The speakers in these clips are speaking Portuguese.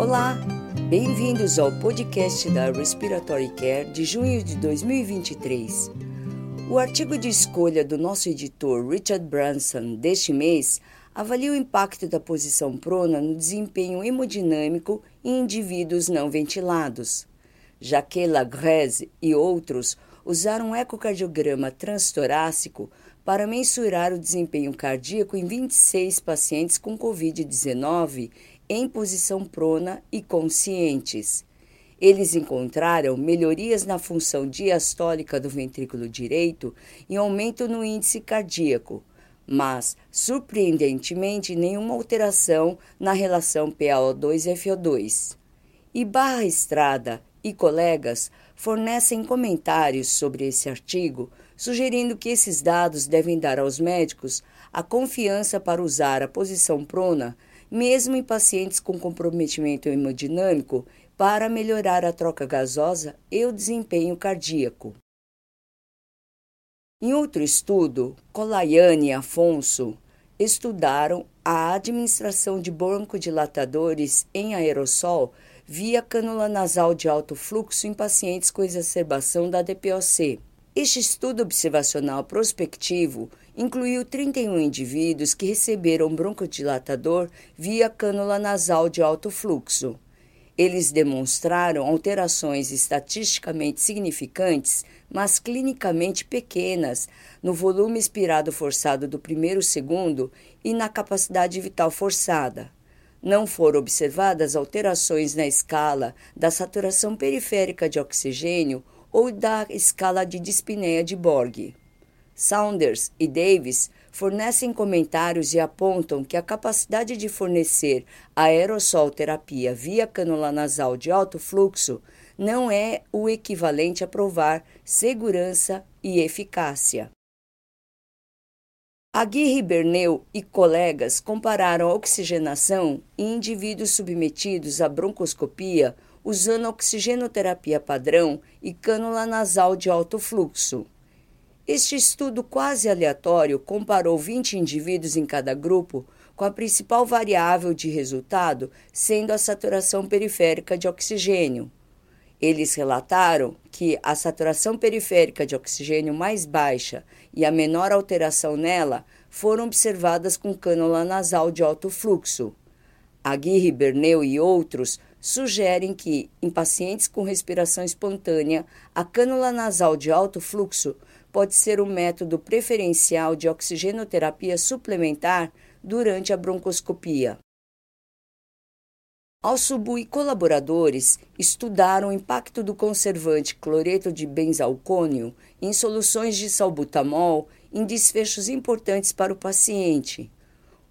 Olá, bem-vindos ao podcast da Respiratory Care de junho de 2023. O artigo de escolha do nosso editor Richard Branson deste mês avalia o impacto da posição prona no desempenho hemodinâmico em indivíduos não ventilados. Jaquet Lagrese e outros usaram um ecocardiograma transtorácico para mensurar o desempenho cardíaco em 26 pacientes com Covid-19 em posição prona e conscientes. Eles encontraram melhorias na função diastólica do ventrículo direito e aumento no índice cardíaco, mas, surpreendentemente, nenhuma alteração na relação PaO2-FO2. E Barra Estrada e colegas fornecem comentários sobre esse artigo, sugerindo que esses dados devem dar aos médicos a confiança para usar a posição prona mesmo em pacientes com comprometimento hemodinâmico, para melhorar a troca gasosa e o desempenho cardíaco. Em outro estudo, Colaiane e Afonso estudaram a administração de broncodilatadores em aerossol via cânula nasal de alto fluxo em pacientes com exacerbação da DPOC. Este estudo observacional prospectivo incluiu 31 indivíduos que receberam broncodilatador via cânula nasal de alto fluxo. Eles demonstraram alterações estatisticamente significantes, mas clinicamente pequenas, no volume expirado forçado do primeiro segundo e na capacidade vital forçada. Não foram observadas alterações na escala da saturação periférica de oxigênio ou da escala de dispneia de Borg. Saunders e Davis fornecem comentários e apontam que a capacidade de fornecer aerossol terapia via cânula nasal de alto fluxo não é o equivalente a provar segurança e eficácia. Aguirre Berneu e colegas compararam a oxigenação em indivíduos submetidos à broncoscopia usando oxigenoterapia padrão e cânula nasal de alto fluxo. Este estudo quase aleatório comparou 20 indivíduos em cada grupo, com a principal variável de resultado sendo a saturação periférica de oxigênio. Eles relataram que a saturação periférica de oxigênio mais baixa e a menor alteração nela foram observadas com cânula nasal de alto fluxo. Aguirre, Berneu e outros sugerem que, em pacientes com respiração espontânea, a cânula nasal de alto fluxo pode ser o método preferencial de oxigenoterapia suplementar durante a broncoscopia. Alsubu e colaboradores estudaram o impacto do conservante cloreto de benzalcônio em soluções de salbutamol em desfechos importantes para o paciente.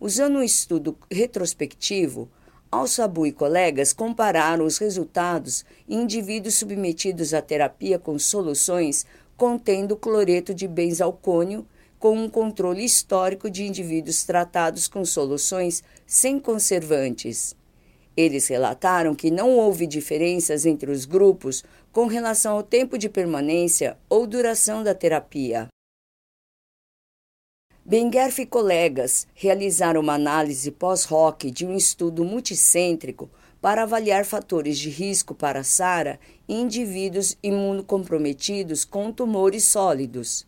Usando um estudo retrospectivo, Al-Sabu e colegas compararam os resultados em indivíduos submetidos à terapia com soluções contendo cloreto de benzalcônio com um controle histórico de indivíduos tratados com soluções sem conservantes. Eles relataram que não houve diferenças entre os grupos com relação ao tempo de permanência ou duração da terapia. Benguerf e colegas realizaram uma análise pós-hoc de um estudo multicêntrico para avaliar fatores de risco para SARA em indivíduos imunocomprometidos com tumores sólidos.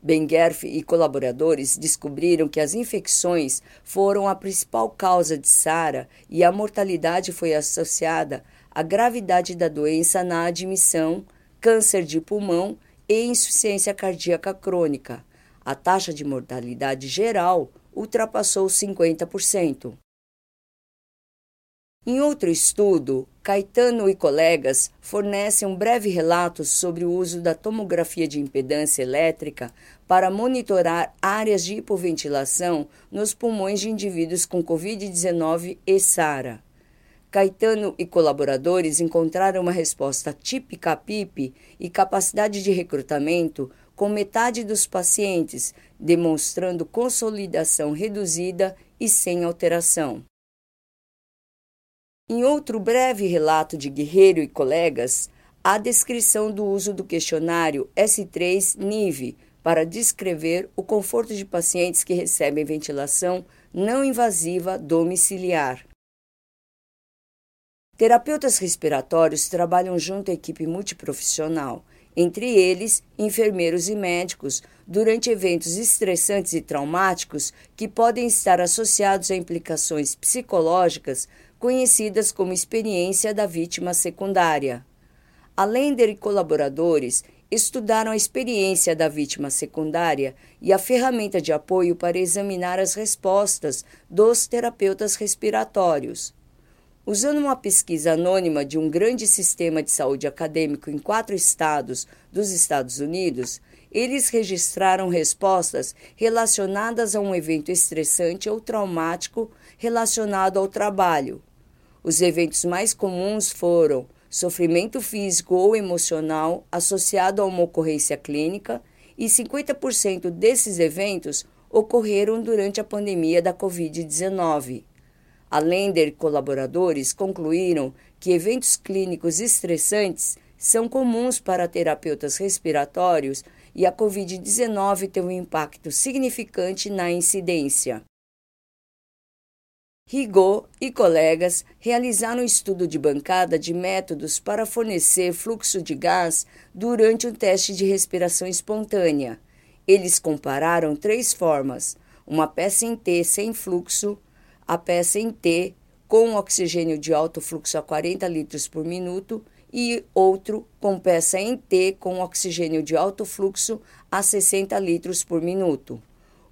Benguerf e colaboradores descobriram que as infecções foram a principal causa de SARA e a mortalidade foi associada à gravidade da doença na admissão, câncer de pulmão e insuficiência cardíaca crônica a taxa de mortalidade geral ultrapassou 50%. Em outro estudo, Caetano e colegas fornecem um breve relato sobre o uso da tomografia de impedância elétrica para monitorar áreas de hipoventilação nos pulmões de indivíduos com Covid-19 e SARA. Caetano e colaboradores encontraram uma resposta típica à PIP e capacidade de recrutamento com metade dos pacientes demonstrando consolidação reduzida e sem alteração. Em outro breve relato de Guerreiro e colegas, há descrição do uso do questionário S3-NIVE para descrever o conforto de pacientes que recebem ventilação não invasiva domiciliar. Terapeutas respiratórios trabalham junto à equipe multiprofissional, entre eles enfermeiros e médicos, durante eventos estressantes e traumáticos que podem estar associados a implicações psicológicas conhecidas como experiência da vítima secundária. Além de colaboradores, estudaram a experiência da vítima secundária e a ferramenta de apoio para examinar as respostas dos terapeutas respiratórios. Usando uma pesquisa anônima de um grande sistema de saúde acadêmico em quatro estados dos Estados Unidos, eles registraram respostas relacionadas a um evento estressante ou traumático relacionado ao trabalho. Os eventos mais comuns foram sofrimento físico ou emocional associado a uma ocorrência clínica, e 50% desses eventos ocorreram durante a pandemia da Covid-19. Além de colaboradores, concluíram que eventos clínicos estressantes são comuns para terapeutas respiratórios e a Covid-19 tem um impacto significante na incidência. Rigaud e colegas realizaram um estudo de bancada de métodos para fornecer fluxo de gás durante um teste de respiração espontânea. Eles compararam três formas: uma peça em T sem fluxo, a peça em T com oxigênio de alto fluxo a 40 litros por minuto e outro com peça em T com oxigênio de alto fluxo a 60 litros por minuto.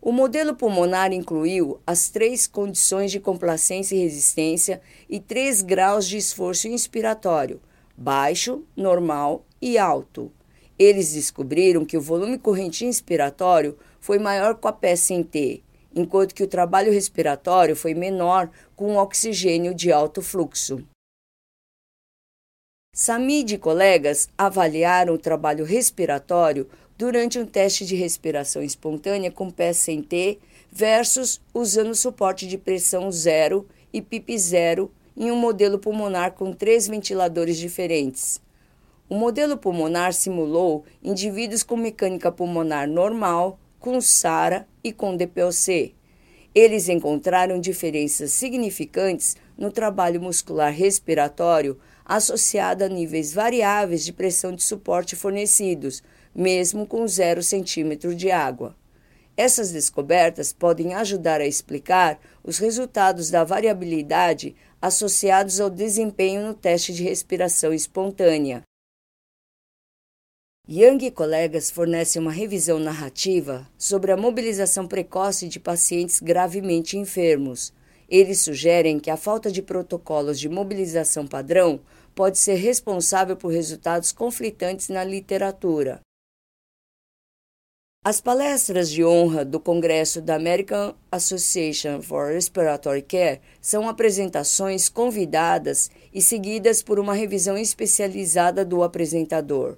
O modelo pulmonar incluiu as três condições de complacência e resistência e três graus de esforço inspiratório: baixo, normal e alto. Eles descobriram que o volume corrente inspiratório foi maior com a peça em T enquanto que o trabalho respiratório foi menor com oxigênio de alto fluxo. Samid e colegas avaliaram o trabalho respiratório durante um teste de respiração espontânea com pé sem T versus usando suporte de pressão zero e PIP zero em um modelo pulmonar com três ventiladores diferentes. O modelo pulmonar simulou indivíduos com mecânica pulmonar normal, com SARA e com DPOC. Eles encontraram diferenças significantes no trabalho muscular respiratório associado a níveis variáveis de pressão de suporte fornecidos, mesmo com zero centímetro de água. Essas descobertas podem ajudar a explicar os resultados da variabilidade associados ao desempenho no teste de respiração espontânea, Young e colegas fornecem uma revisão narrativa sobre a mobilização precoce de pacientes gravemente enfermos. Eles sugerem que a falta de protocolos de mobilização padrão pode ser responsável por resultados conflitantes na literatura. As palestras de honra do Congresso da American Association for Respiratory Care são apresentações convidadas e seguidas por uma revisão especializada do apresentador.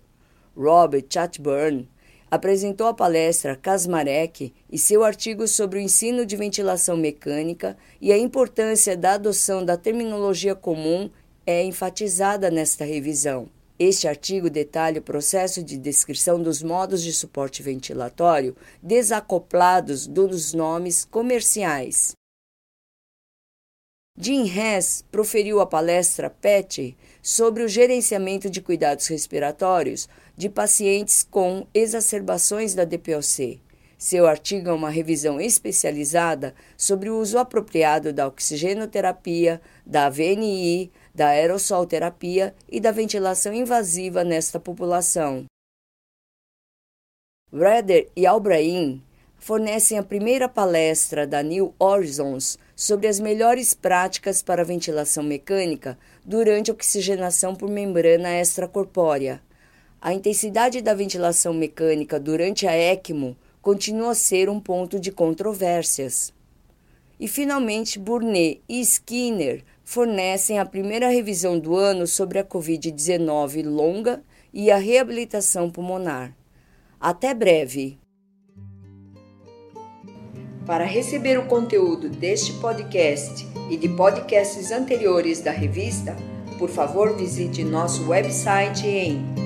Robert Chatburn, apresentou a palestra Kasmarek e seu artigo sobre o ensino de ventilação mecânica e a importância da adoção da terminologia comum é enfatizada nesta revisão. Este artigo detalha o processo de descrição dos modos de suporte ventilatório desacoplados dos nomes comerciais. Jim Hess proferiu a palestra PET sobre o gerenciamento de cuidados respiratórios de pacientes com exacerbações da DPOC. Seu artigo é uma revisão especializada sobre o uso apropriado da oxigenoterapia, da VNI, da aerossolterapia e da ventilação invasiva nesta população. Reder e Albrain fornecem a primeira palestra da New Horizons sobre as melhores práticas para ventilação mecânica durante oxigenação por membrana extracorpórea. A intensidade da ventilação mecânica durante a ECMO continua a ser um ponto de controvérsias. E finalmente, Burnet e Skinner fornecem a primeira revisão do ano sobre a Covid-19 longa e a reabilitação pulmonar. Até breve! Para receber o conteúdo deste podcast e de podcasts anteriores da revista, por favor visite nosso website em